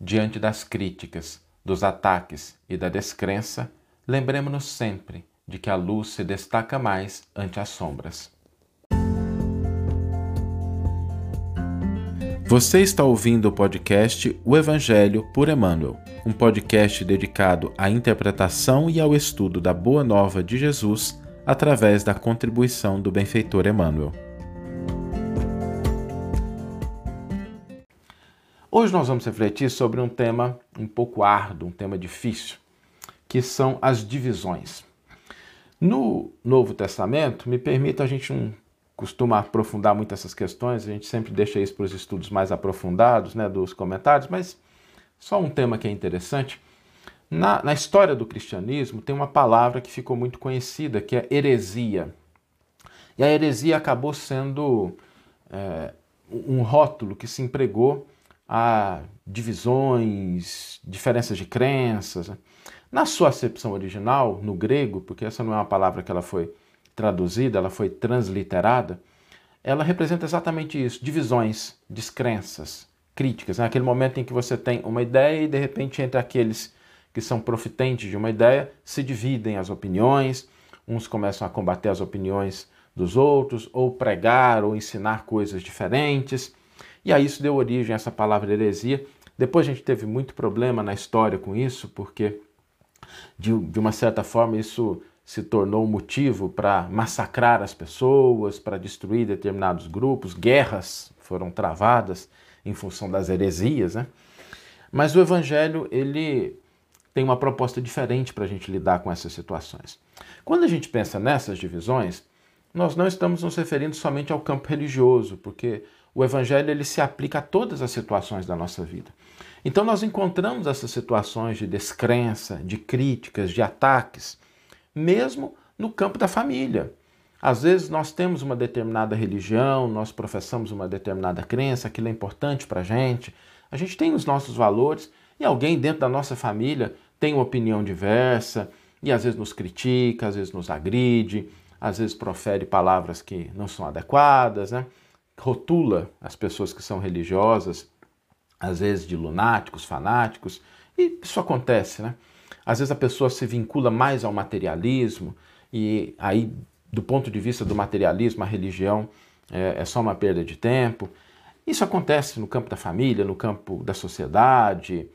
diante das críticas, dos ataques e da descrença, lembremos-nos sempre de que a luz se destaca mais ante as sombras. Você está ouvindo o podcast O Evangelho por Emmanuel, um podcast dedicado à interpretação e ao estudo da Boa Nova de Jesus através da contribuição do benfeitor Emmanuel. Hoje nós vamos refletir sobre um tema um pouco árduo, um tema difícil, que são as divisões. No Novo Testamento, me permita, a gente não costuma aprofundar muito essas questões, a gente sempre deixa isso para os estudos mais aprofundados, né, dos comentários, mas só um tema que é interessante. Na, na história do cristianismo, tem uma palavra que ficou muito conhecida, que é heresia. E a heresia acabou sendo é, um rótulo que se empregou a divisões, diferenças de crenças. Né? Na sua acepção original, no grego, porque essa não é uma palavra que ela foi traduzida, ela foi transliterada, ela representa exatamente isso: divisões, descrenças, críticas. Naquele né? momento em que você tem uma ideia e de repente entre aqueles que são profitentes de uma ideia se dividem as opiniões, uns começam a combater as opiniões dos outros, ou pregar ou ensinar coisas diferentes. E aí isso deu origem a essa palavra heresia. Depois a gente teve muito problema na história com isso, porque de, de uma certa forma, isso se tornou motivo para massacrar as pessoas, para destruir determinados grupos, guerras foram travadas em função das heresias, né? Mas o Evangelho ele tem uma proposta diferente para a gente lidar com essas situações. Quando a gente pensa nessas divisões, nós não estamos nos referindo somente ao campo religioso, porque o Evangelho ele se aplica a todas as situações da nossa vida. Então nós encontramos essas situações de descrença, de críticas, de ataques, mesmo no campo da família. Às vezes nós temos uma determinada religião, nós professamos uma determinada crença, aquilo é importante para a gente, a gente tem os nossos valores e alguém dentro da nossa família tem uma opinião diversa e às vezes nos critica, às vezes nos agride, às vezes profere palavras que não são adequadas, né? Rotula as pessoas que são religiosas às vezes de lunáticos, fanáticos, e isso acontece, né? Às vezes a pessoa se vincula mais ao materialismo, e aí, do ponto de vista do materialismo, a religião é, é só uma perda de tempo. Isso acontece no campo da família, no campo da sociedade,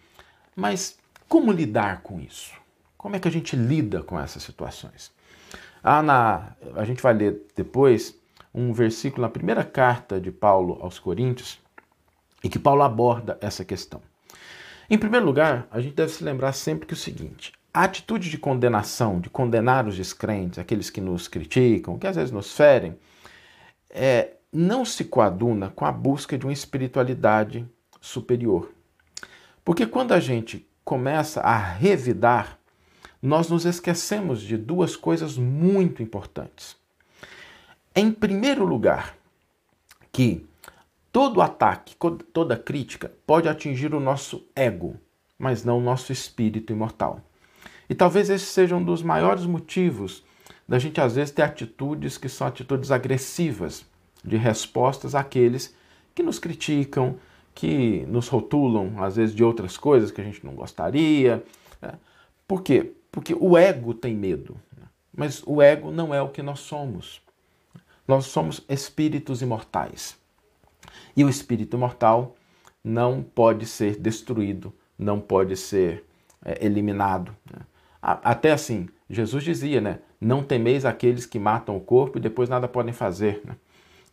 mas como lidar com isso? Como é que a gente lida com essas situações? Ah, na, a gente vai ler depois um versículo na primeira carta de Paulo aos Coríntios, e que Paulo aborda essa questão. Em primeiro lugar, a gente deve se lembrar sempre que o seguinte: a atitude de condenação, de condenar os descrentes, aqueles que nos criticam, que às vezes nos ferem, é, não se coaduna com a busca de uma espiritualidade superior. Porque quando a gente começa a revidar, nós nos esquecemos de duas coisas muito importantes. Em primeiro lugar, que Todo ataque, toda crítica pode atingir o nosso ego, mas não o nosso espírito imortal. E talvez esse seja um dos maiores motivos da gente às vezes ter atitudes que são atitudes agressivas de respostas àqueles que nos criticam, que nos rotulam às vezes de outras coisas que a gente não gostaria. Né? Por quê? Porque o ego tem medo, né? mas o ego não é o que nós somos. Nós somos espíritos imortais. E o espírito mortal não pode ser destruído, não pode ser é, eliminado. Né? Até assim, Jesus dizia, né? Não temeis aqueles que matam o corpo e depois nada podem fazer. Né?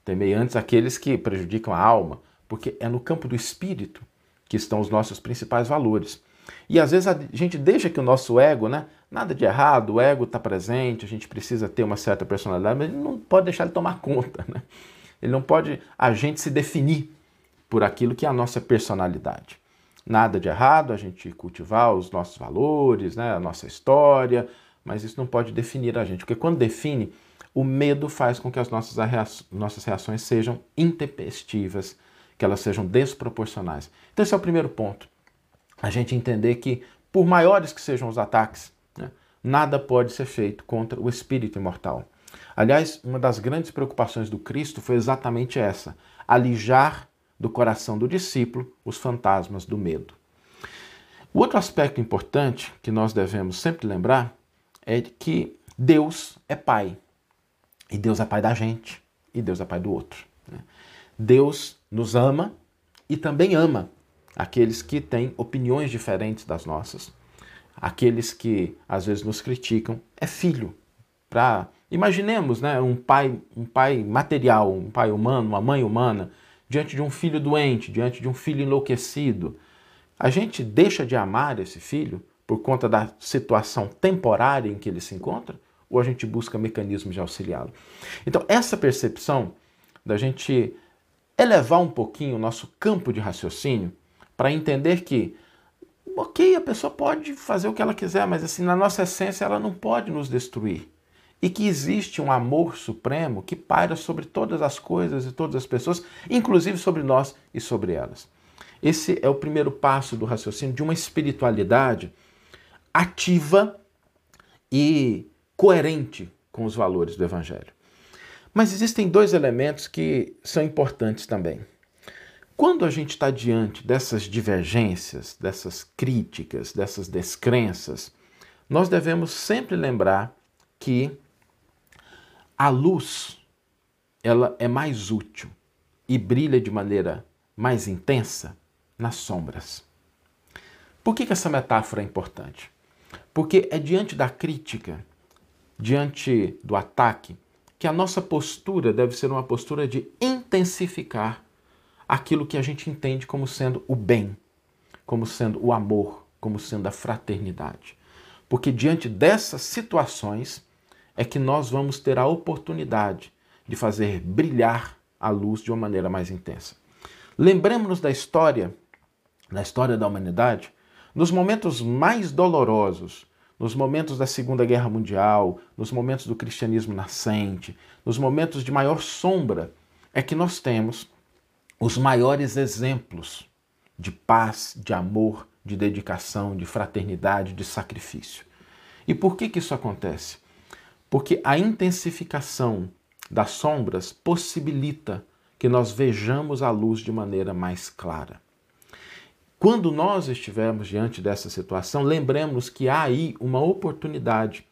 Temei antes aqueles que prejudicam a alma, porque é no campo do espírito que estão os nossos principais valores. E às vezes a gente deixa que o nosso ego, né? Nada de errado, o ego está presente, a gente precisa ter uma certa personalidade, mas não pode deixar ele tomar conta, né? Ele não pode a gente se definir por aquilo que é a nossa personalidade. Nada de errado a gente cultivar os nossos valores, né, a nossa história, mas isso não pode definir a gente, porque quando define, o medo faz com que as nossas, nossas reações sejam intempestivas, que elas sejam desproporcionais. Então, esse é o primeiro ponto. A gente entender que, por maiores que sejam os ataques, nada pode ser feito contra o espírito imortal. Aliás, uma das grandes preocupações do Cristo foi exatamente essa: alijar do coração do discípulo os fantasmas do medo. O outro aspecto importante que nós devemos sempre lembrar é que Deus é Pai. E Deus é Pai da gente. E Deus é Pai do outro. Né? Deus nos ama e também ama aqueles que têm opiniões diferentes das nossas. Aqueles que às vezes nos criticam. É filho. Pra... Imaginemos né, um, pai, um pai material, um pai humano, uma mãe humana, diante de um filho doente, diante de um filho enlouquecido. A gente deixa de amar esse filho por conta da situação temporária em que ele se encontra? Ou a gente busca mecanismos de auxiliá-lo? Então, essa percepção da gente elevar um pouquinho o nosso campo de raciocínio para entender que, ok, a pessoa pode fazer o que ela quiser, mas assim, na nossa essência ela não pode nos destruir. E que existe um amor supremo que paira sobre todas as coisas e todas as pessoas, inclusive sobre nós e sobre elas. Esse é o primeiro passo do raciocínio de uma espiritualidade ativa e coerente com os valores do Evangelho. Mas existem dois elementos que são importantes também. Quando a gente está diante dessas divergências, dessas críticas, dessas descrenças, nós devemos sempre lembrar que a luz ela é mais útil e brilha de maneira mais intensa nas sombras. Por que, que essa metáfora é importante? Porque é diante da crítica, diante do ataque, que a nossa postura deve ser uma postura de intensificar aquilo que a gente entende como sendo o bem, como sendo o amor, como sendo a fraternidade. Porque diante dessas situações é que nós vamos ter a oportunidade de fazer brilhar a luz de uma maneira mais intensa. Lembremos-nos da história, da história da humanidade, nos momentos mais dolorosos, nos momentos da Segunda Guerra Mundial, nos momentos do cristianismo nascente, nos momentos de maior sombra, é que nós temos os maiores exemplos de paz, de amor, de dedicação, de fraternidade, de sacrifício. E por que, que isso acontece? Porque a intensificação das sombras possibilita que nós vejamos a luz de maneira mais clara. Quando nós estivermos diante dessa situação, lembremos que há aí uma oportunidade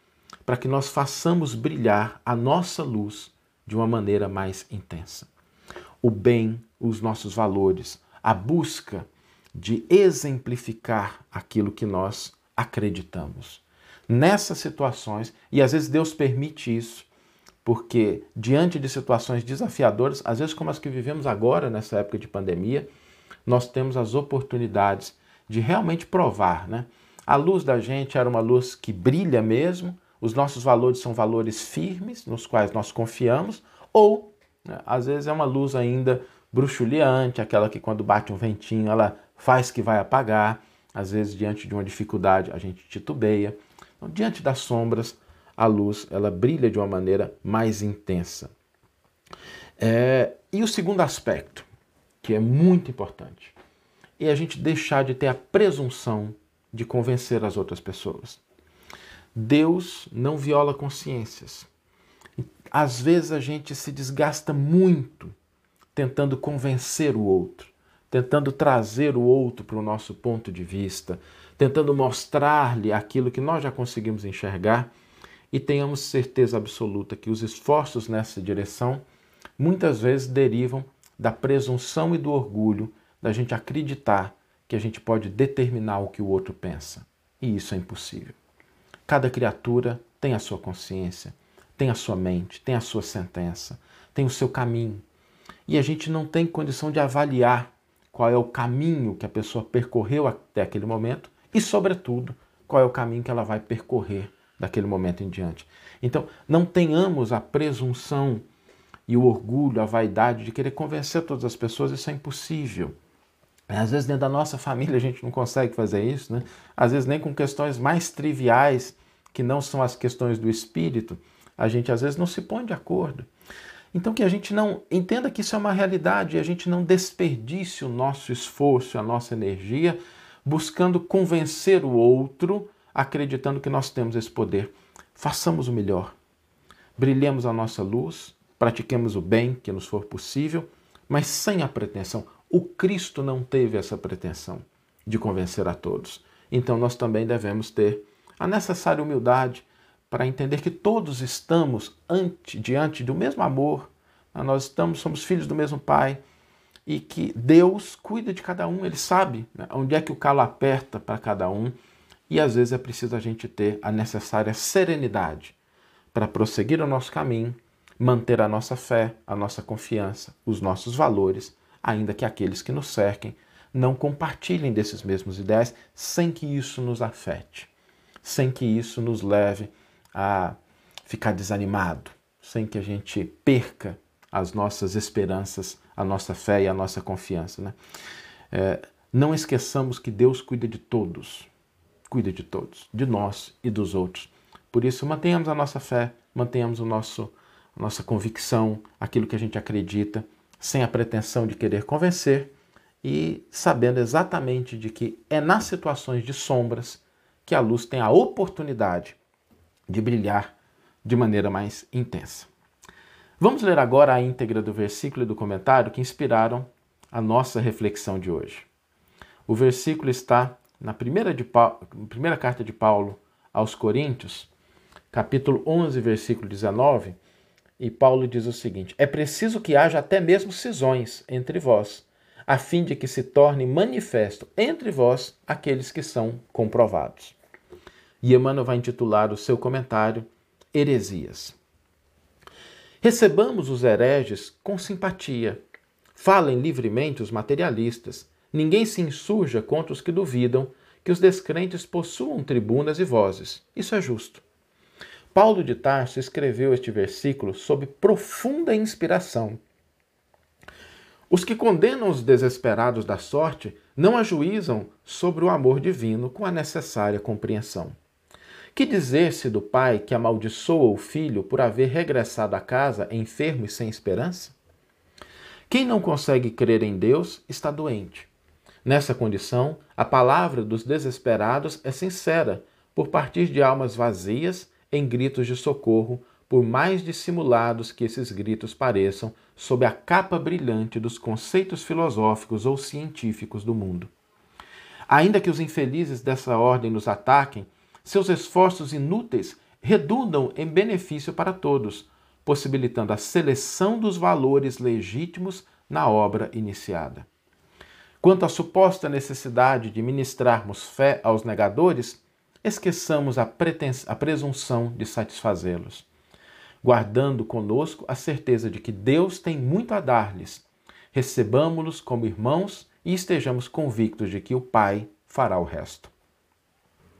para que nós façamos brilhar a nossa luz de uma maneira mais intensa. O bem, os nossos valores, a busca de exemplificar aquilo que nós acreditamos. Nessas situações, e às vezes Deus permite isso, porque diante de situações desafiadoras, às vezes como as que vivemos agora nessa época de pandemia, nós temos as oportunidades de realmente provar, né? A luz da gente era uma luz que brilha mesmo, os nossos valores são valores firmes, nos quais nós confiamos, ou às vezes é uma luz ainda bruxuleante, aquela que quando bate um ventinho ela faz que vai apagar, às vezes diante de uma dificuldade a gente titubeia. Então, diante das sombras, a luz ela brilha de uma maneira mais intensa. É, e o segundo aspecto, que é muito importante, é a gente deixar de ter a presunção de convencer as outras pessoas. Deus não viola consciências. Às vezes a gente se desgasta muito tentando convencer o outro, tentando trazer o outro para o nosso ponto de vista, tentando mostrar-lhe aquilo que nós já conseguimos enxergar e tenhamos certeza absoluta que os esforços nessa direção muitas vezes derivam da presunção e do orgulho da gente acreditar que a gente pode determinar o que o outro pensa. E isso é impossível. Cada criatura tem a sua consciência, tem a sua mente, tem a sua sentença, tem o seu caminho. E a gente não tem condição de avaliar qual é o caminho que a pessoa percorreu até aquele momento e, sobretudo, qual é o caminho que ela vai percorrer daquele momento em diante. Então, não tenhamos a presunção e o orgulho, a vaidade de querer convencer todas as pessoas, isso é impossível. Às vezes, dentro da nossa família, a gente não consegue fazer isso, né? Às vezes, nem com questões mais triviais, que não são as questões do espírito, a gente às vezes não se põe de acordo. Então, que a gente não entenda que isso é uma realidade e a gente não desperdice o nosso esforço, a nossa energia, buscando convencer o outro, acreditando que nós temos esse poder. Façamos o melhor. Brilhemos a nossa luz, pratiquemos o bem que nos for possível, mas sem a pretensão. O Cristo não teve essa pretensão de convencer a todos. então nós também devemos ter a necessária humildade para entender que todos estamos ante, diante do mesmo amor, né? nós estamos, somos filhos do mesmo Pai e que Deus cuida de cada um, Ele sabe né? onde é que o calo aperta para cada um e às vezes é preciso a gente ter a necessária serenidade para prosseguir o nosso caminho, manter a nossa fé, a nossa confiança, os nossos valores, ainda que aqueles que nos cerquem não compartilhem desses mesmos ideais, sem que isso nos afete, sem que isso nos leve a ficar desanimado, sem que a gente perca as nossas esperanças, a nossa fé e a nossa confiança. Né? É, não esqueçamos que Deus cuida de todos, cuida de todos, de nós e dos outros. Por isso, mantenhamos a nossa fé, mantenhamos o nosso, a nossa convicção, aquilo que a gente acredita, sem a pretensão de querer convencer e sabendo exatamente de que é nas situações de sombras que a luz tem a oportunidade de brilhar de maneira mais intensa. Vamos ler agora a íntegra do versículo e do comentário que inspiraram a nossa reflexão de hoje. O versículo está na primeira, de primeira carta de Paulo aos Coríntios, capítulo 11, versículo 19, e Paulo diz o seguinte: É preciso que haja até mesmo cisões entre vós, a fim de que se torne manifesto entre vós aqueles que são comprovados. E Emmanuel vai intitular o seu comentário Heresias. Recebamos os hereges com simpatia. Falem livremente os materialistas. Ninguém se insurja contra os que duvidam que os descrentes possuam tribunas e vozes. Isso é justo. Paulo de Tarso escreveu este versículo sob profunda inspiração. Os que condenam os desesperados da sorte não ajuizam sobre o amor divino com a necessária compreensão. Que dizer-se do pai que amaldiçoa o filho por haver regressado a casa enfermo e sem esperança? Quem não consegue crer em Deus está doente. Nessa condição, a palavra dos desesperados é sincera, por partir de almas vazias em gritos de socorro, por mais dissimulados que esses gritos pareçam, sob a capa brilhante dos conceitos filosóficos ou científicos do mundo. Ainda que os infelizes dessa ordem nos ataquem, seus esforços inúteis redundam em benefício para todos, possibilitando a seleção dos valores legítimos na obra iniciada. Quanto à suposta necessidade de ministrarmos fé aos negadores, esqueçamos a, a presunção de satisfazê-los, guardando conosco a certeza de que Deus tem muito a dar-lhes. Recebamos-los como irmãos e estejamos convictos de que o Pai fará o resto.